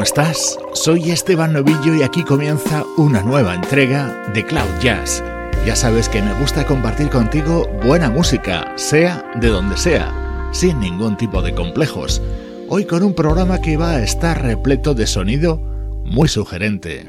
¿Cómo estás? Soy Esteban Novillo y aquí comienza una nueva entrega de Cloud Jazz. Ya sabes que me gusta compartir contigo buena música, sea de donde sea, sin ningún tipo de complejos. Hoy con un programa que va a estar repleto de sonido muy sugerente.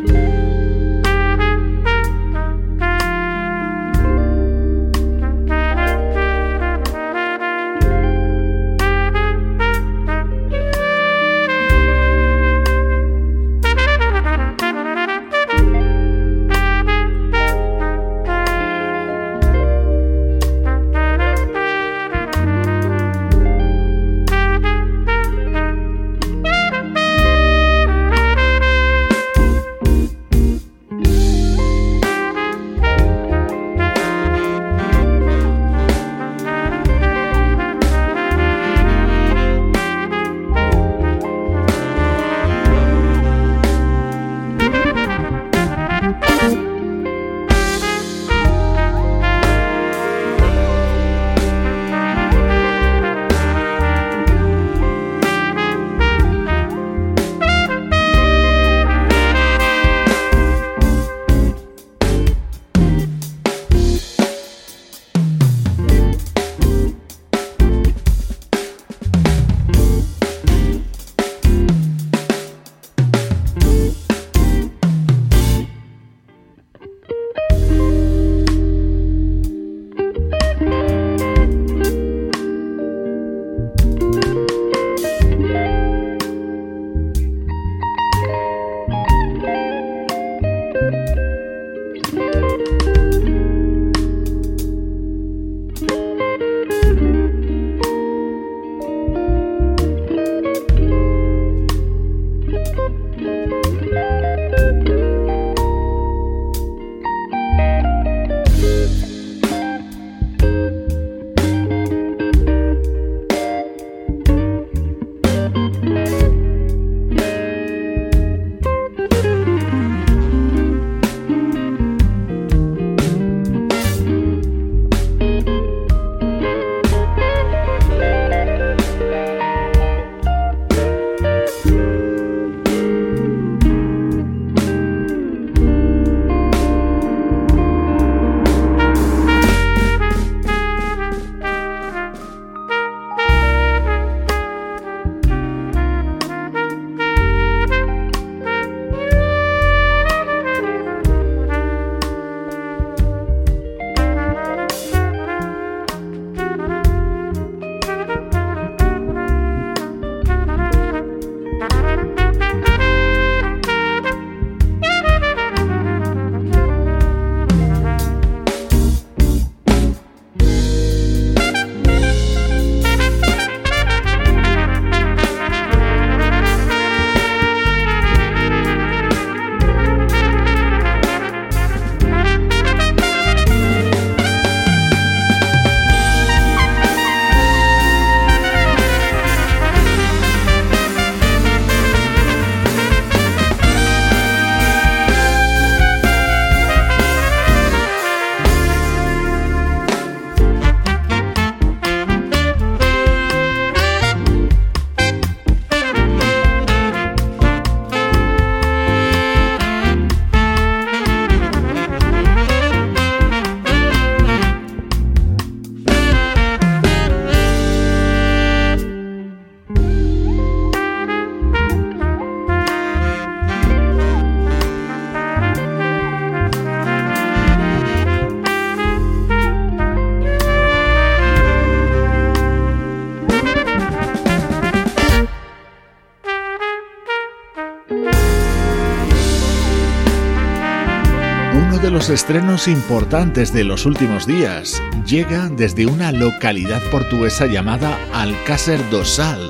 Estrenos importantes de los últimos días. Llega desde una localidad portuguesa llamada Alcácer do Sal.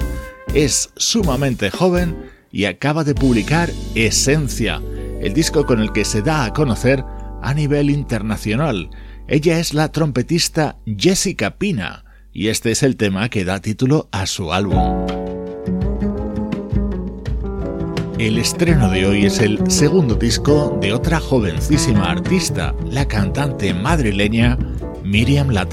Es sumamente joven y acaba de publicar Esencia, el disco con el que se da a conocer a nivel internacional. Ella es la trompetista Jessica Pina y este es el tema que da título a su álbum. El estreno de hoy es el segundo disco de otra jovencísima artista, la cantante madrileña Miriam La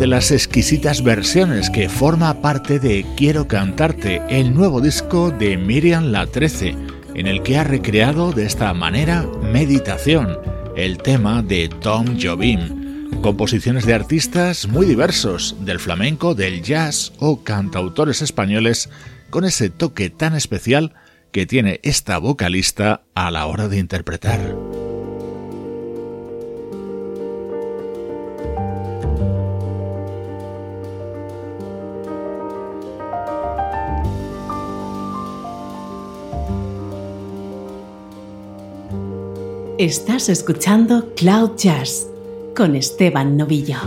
Trece. las exquisitas versiones que forma parte de Quiero Cantarte, el nuevo disco de Miriam La 13, en el que ha recreado de esta manera Meditación, el tema de Tom Jobim. Composiciones de artistas muy diversos, del flamenco, del jazz o cantautores españoles, con ese toque tan especial que tiene esta vocalista a la hora de interpretar. Estás escuchando Cloud Jazz con Esteban Novillo.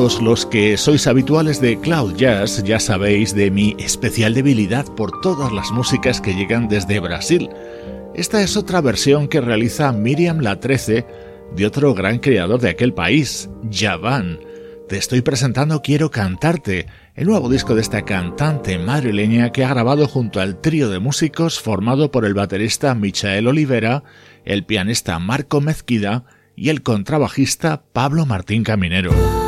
Los que sois habituales de Cloud Jazz ya sabéis de mi especial debilidad por todas las músicas que llegan desde Brasil. Esta es otra versión que realiza Miriam La 13 de otro gran creador de aquel país, Javan. Te estoy presentando Quiero Cantarte, el nuevo disco de esta cantante madrileña que ha grabado junto al trío de músicos formado por el baterista Michael Olivera, el pianista Marco Mezquida y el contrabajista Pablo Martín Caminero.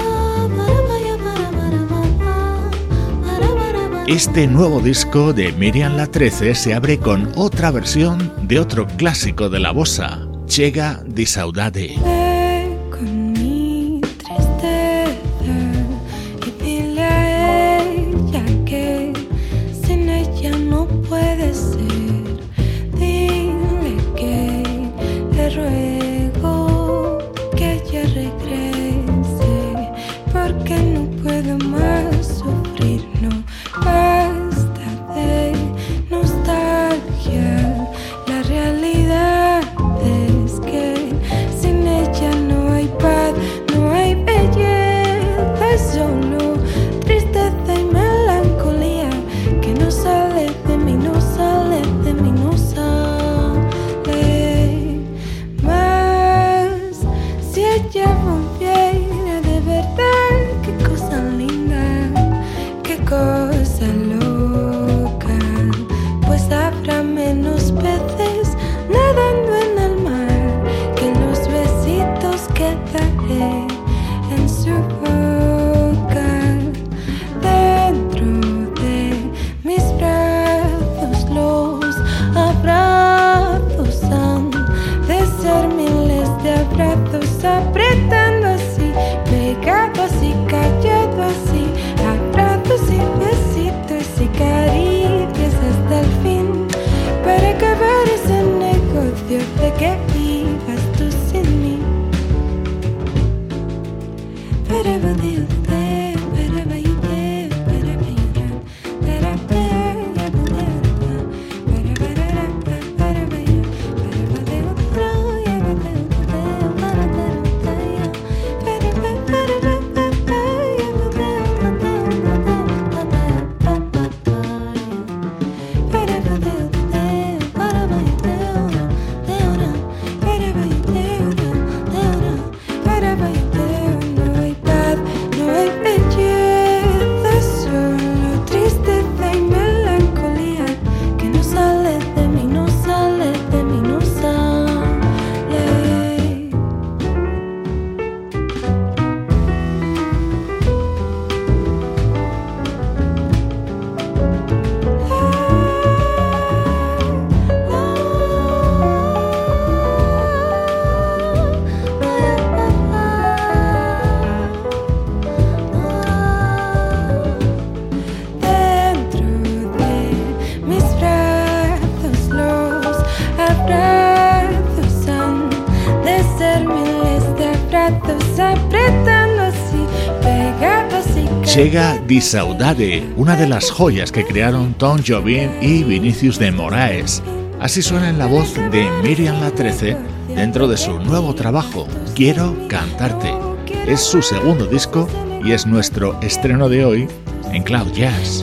Este nuevo disco de Miriam La 13 se abre con otra versión de otro clásico de la bossa, Chega di Saudade. Llega Di Saudade, una de las joyas que crearon Tom Jobim y Vinicius de Moraes. Así suena en la voz de Miriam La 13 dentro de su nuevo trabajo, Quiero cantarte. Es su segundo disco y es nuestro estreno de hoy en Cloud Jazz.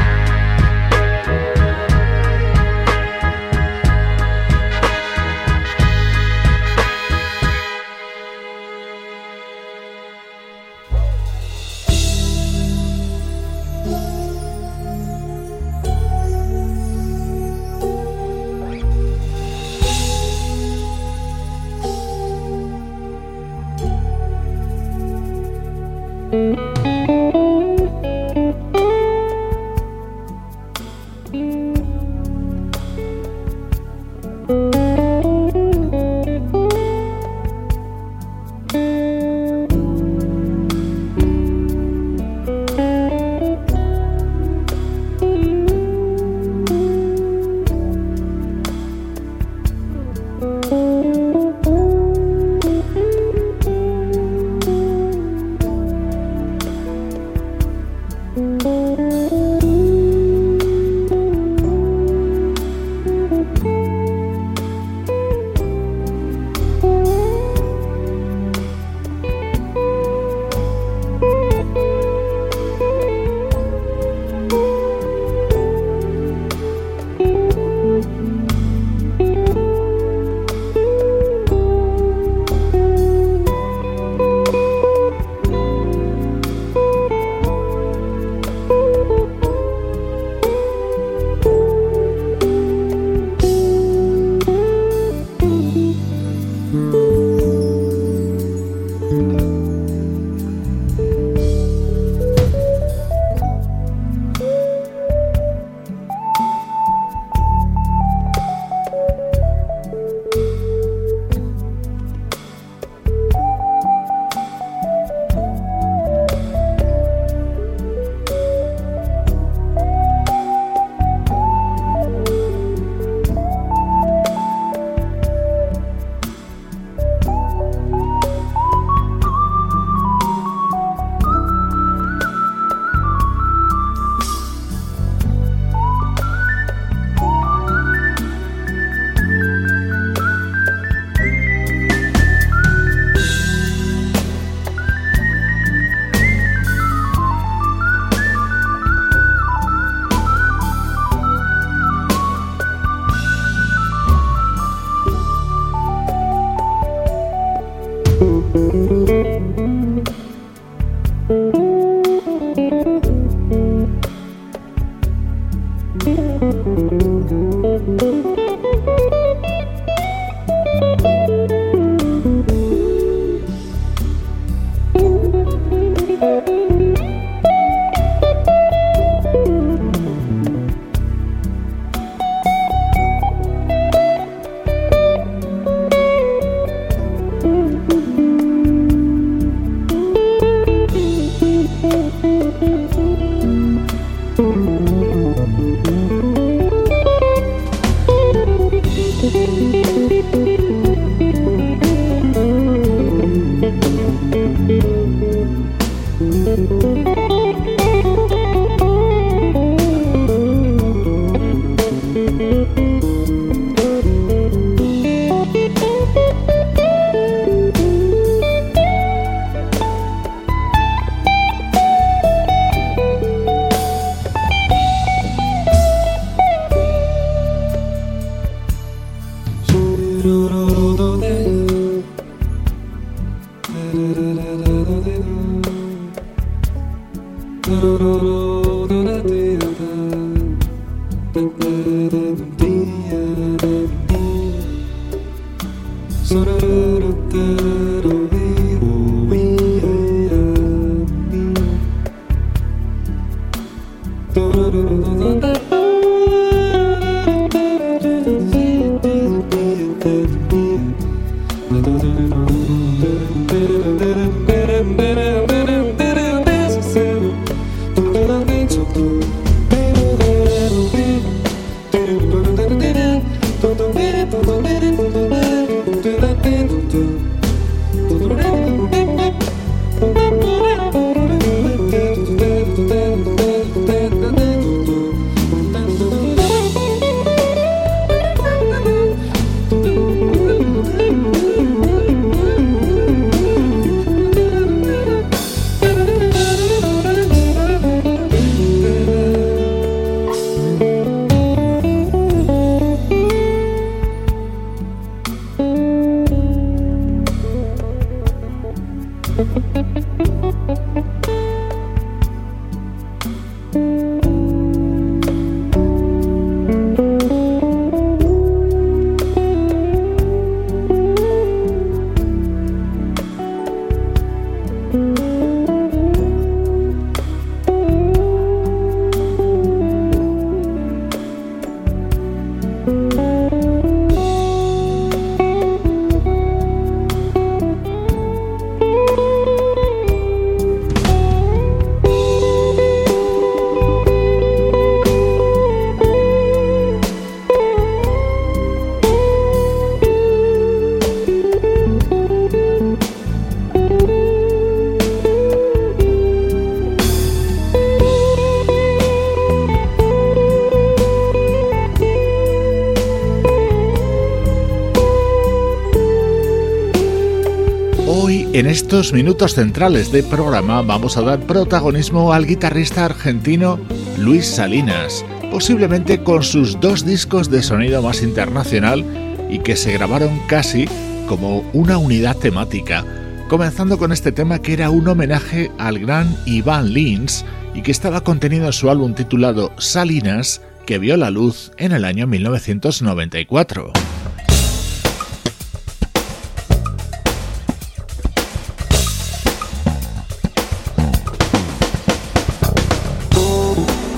En estos minutos centrales de programa vamos a dar protagonismo al guitarrista argentino Luis Salinas, posiblemente con sus dos discos de sonido más internacional y que se grabaron casi como una unidad temática, comenzando con este tema que era un homenaje al gran Iván Lins y que estaba contenido en su álbum titulado Salinas, que vio la luz en el año 1994.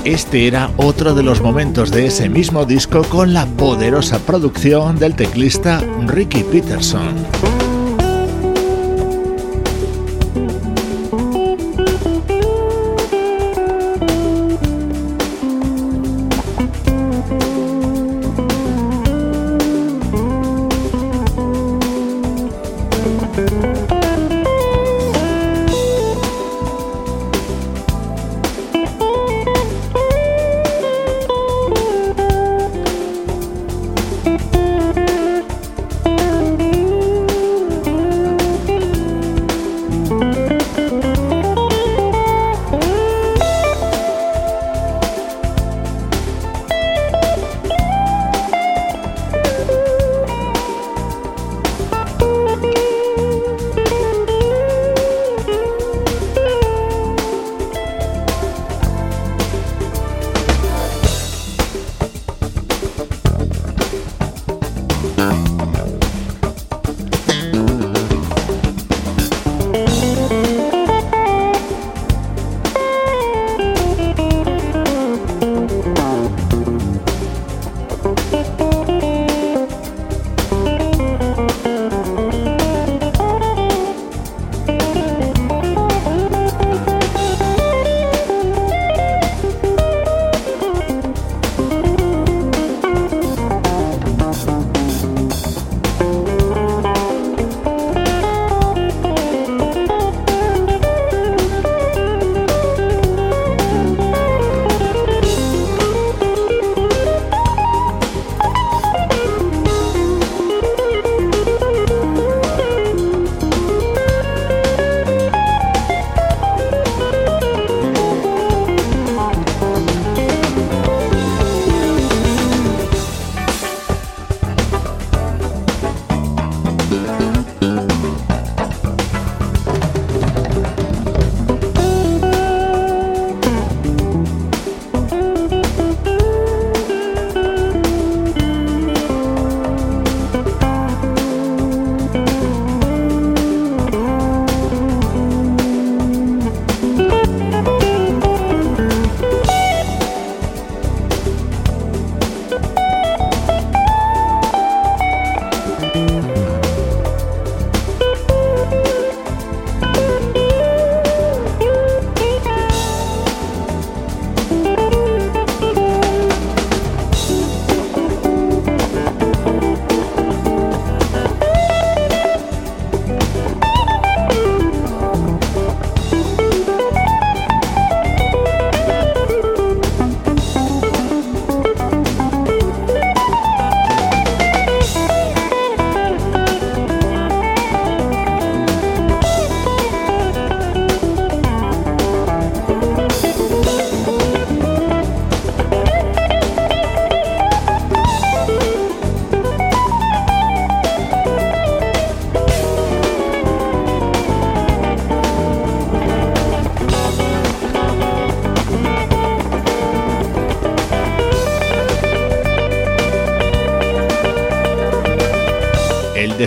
Este era otro de los momentos de ese mismo disco con la poderosa producción del teclista Ricky Peterson.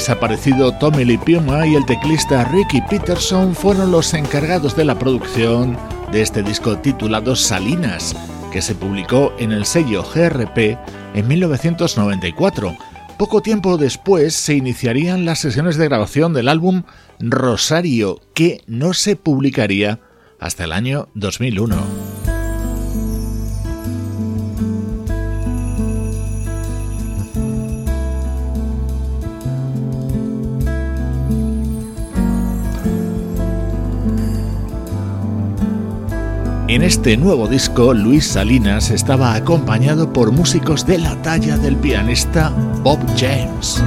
Desaparecido Tommy Lee Puma y el teclista Ricky Peterson fueron los encargados de la producción de este disco titulado Salinas, que se publicó en el sello GRP en 1994. Poco tiempo después se iniciarían las sesiones de grabación del álbum Rosario, que no se publicaría hasta el año 2001. Este nuevo disco, Luis Salinas estaba acompañado por músicos de la talla del pianista Bob James.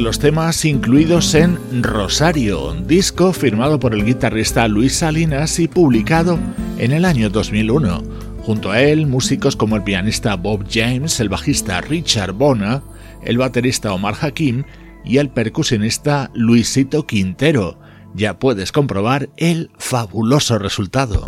Los temas incluidos en Rosario, disco firmado por el guitarrista Luis Salinas y publicado en el año 2001. Junto a él, músicos como el pianista Bob James, el bajista Richard Bona, el baterista Omar Hakim y el percusionista Luisito Quintero. Ya puedes comprobar el fabuloso resultado.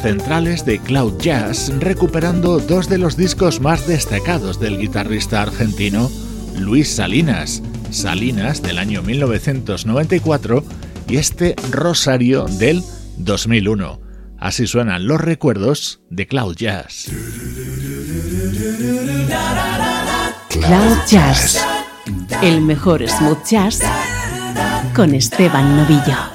Centrales de Cloud Jazz recuperando dos de los discos más destacados del guitarrista argentino Luis Salinas, Salinas del año 1994 y este Rosario del 2001. Así suenan los recuerdos de Cloud Jazz. Cloud Jazz, el mejor smooth jazz con Esteban Novillo.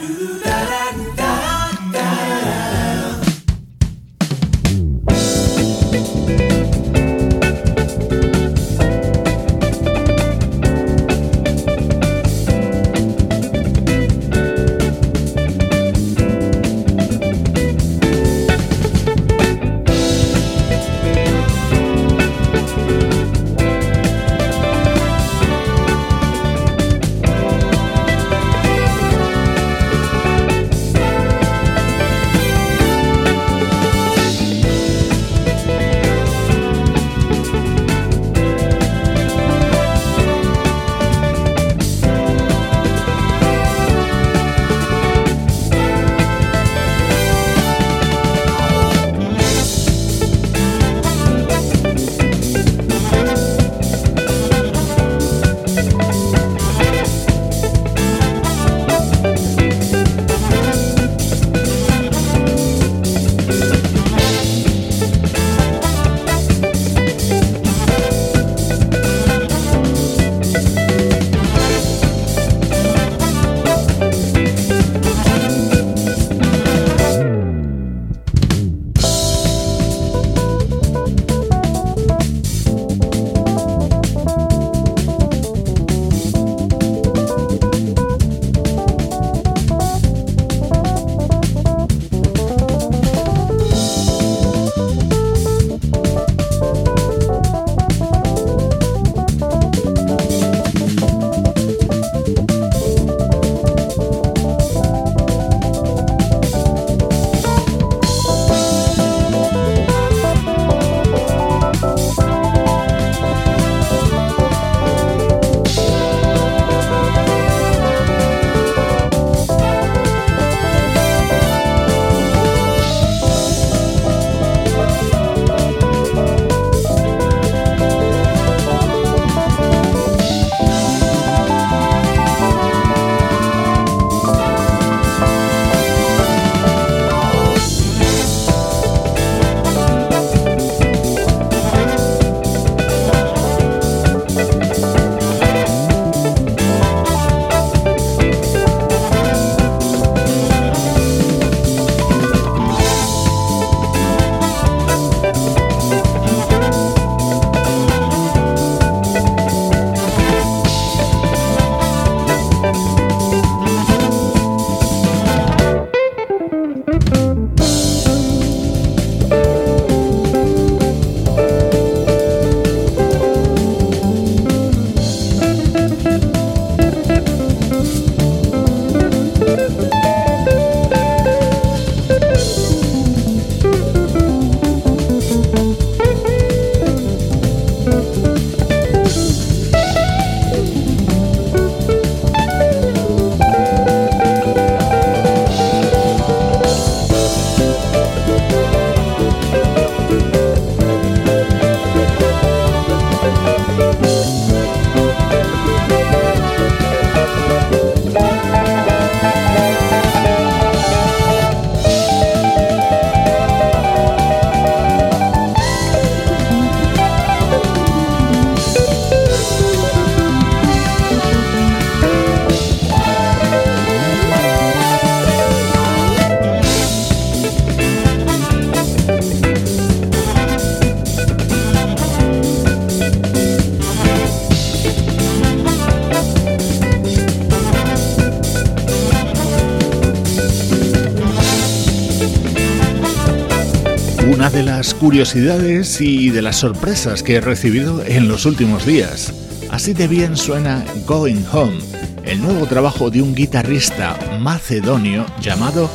Curiosidades y de las sorpresas que he recibido en los últimos días. Así de bien suena Going Home, el nuevo trabajo de un guitarrista macedonio llamado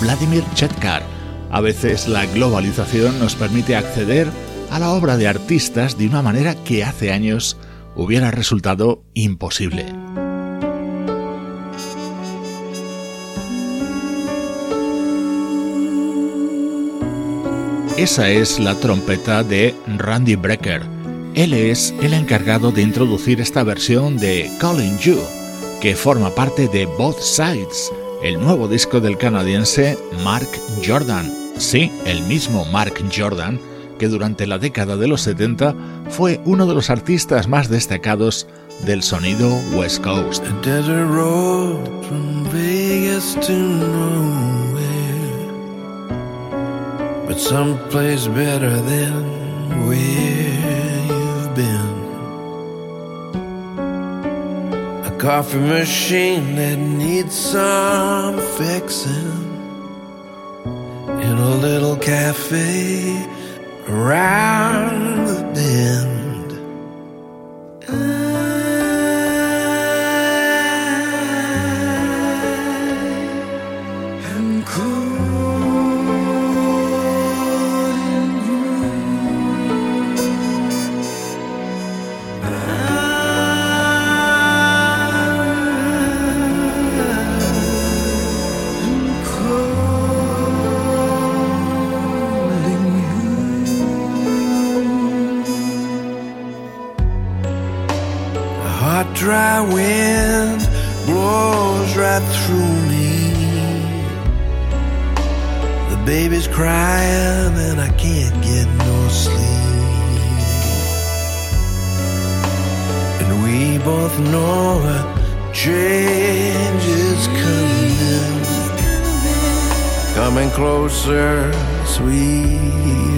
Vladimir Chetkar. A veces la globalización nos permite acceder a la obra de artistas de una manera que hace años hubiera resultado imposible. Esa es la trompeta de Randy Brecker. Él es el encargado de introducir esta versión de Calling You, que forma parte de Both Sides, el nuevo disco del canadiense Mark Jordan. Sí, el mismo Mark Jordan, que durante la década de los 70 fue uno de los artistas más destacados del sonido West Coast. But someplace better than where you've been. A coffee machine that needs some fixing in a little cafe around the bend. Both know a change is coming. Coming closer, sweetly.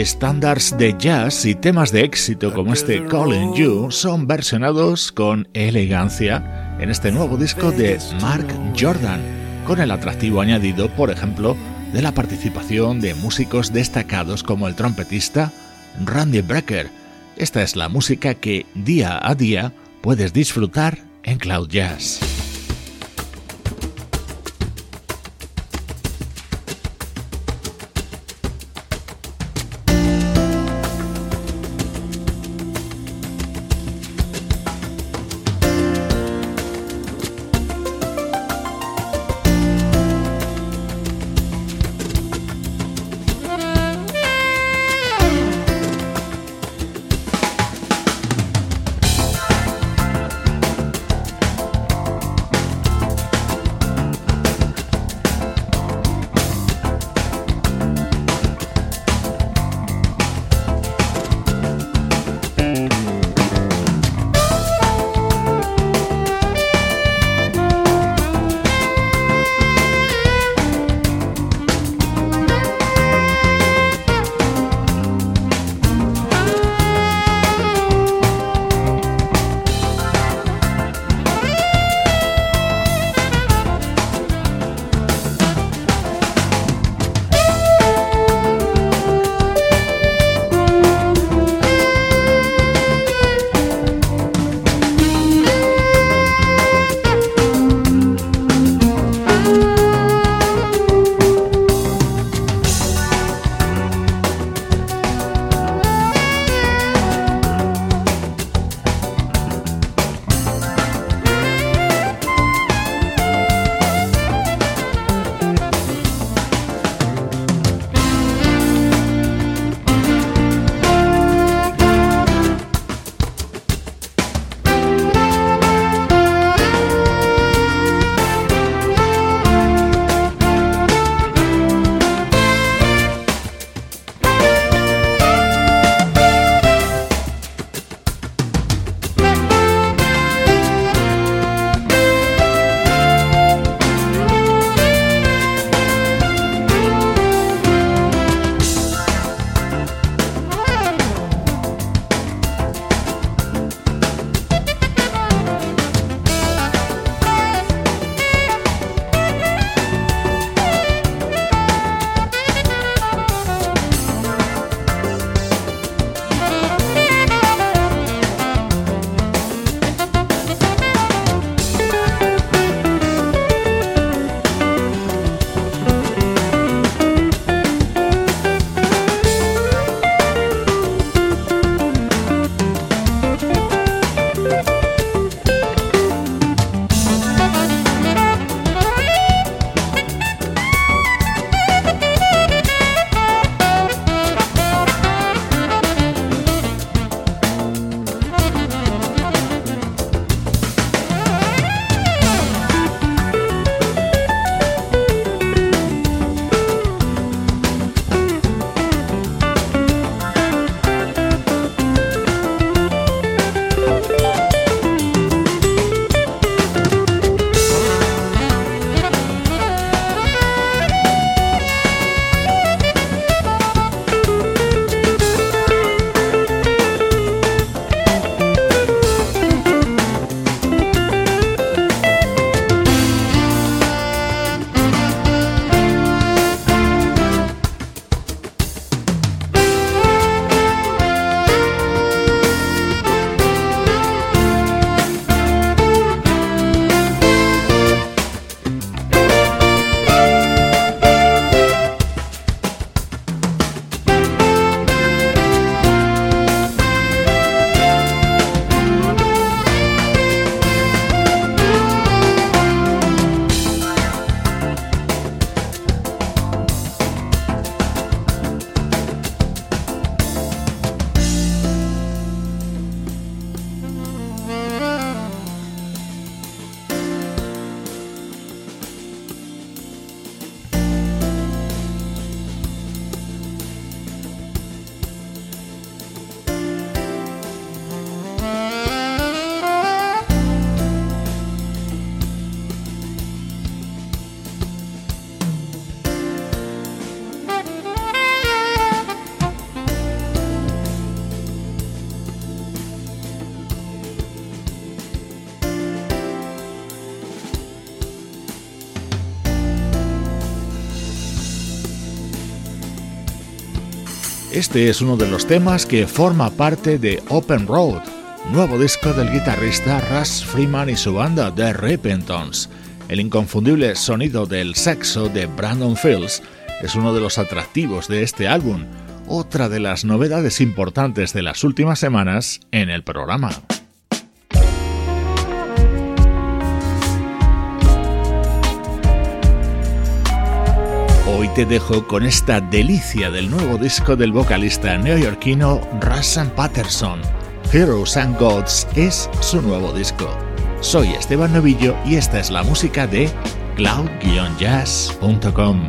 Estándares de jazz y temas de éxito como este Calling You son versionados con elegancia en este nuevo disco de Mark Jordan, con el atractivo añadido, por ejemplo, de la participación de músicos destacados como el trompetista Randy Brecker. Esta es la música que día a día puedes disfrutar en Cloud Jazz. Este es uno de los temas que forma parte de Open Road, nuevo disco del guitarrista Russ Freeman y su banda The Repentons. El inconfundible sonido del saxo de Brandon Fields es uno de los atractivos de este álbum, otra de las novedades importantes de las últimas semanas en el programa. Hoy te dejo con esta delicia del nuevo disco del vocalista neoyorquino Russell Patterson. Heroes and Gods es su nuevo disco. Soy Esteban Novillo y esta es la música de cloud-jazz.com.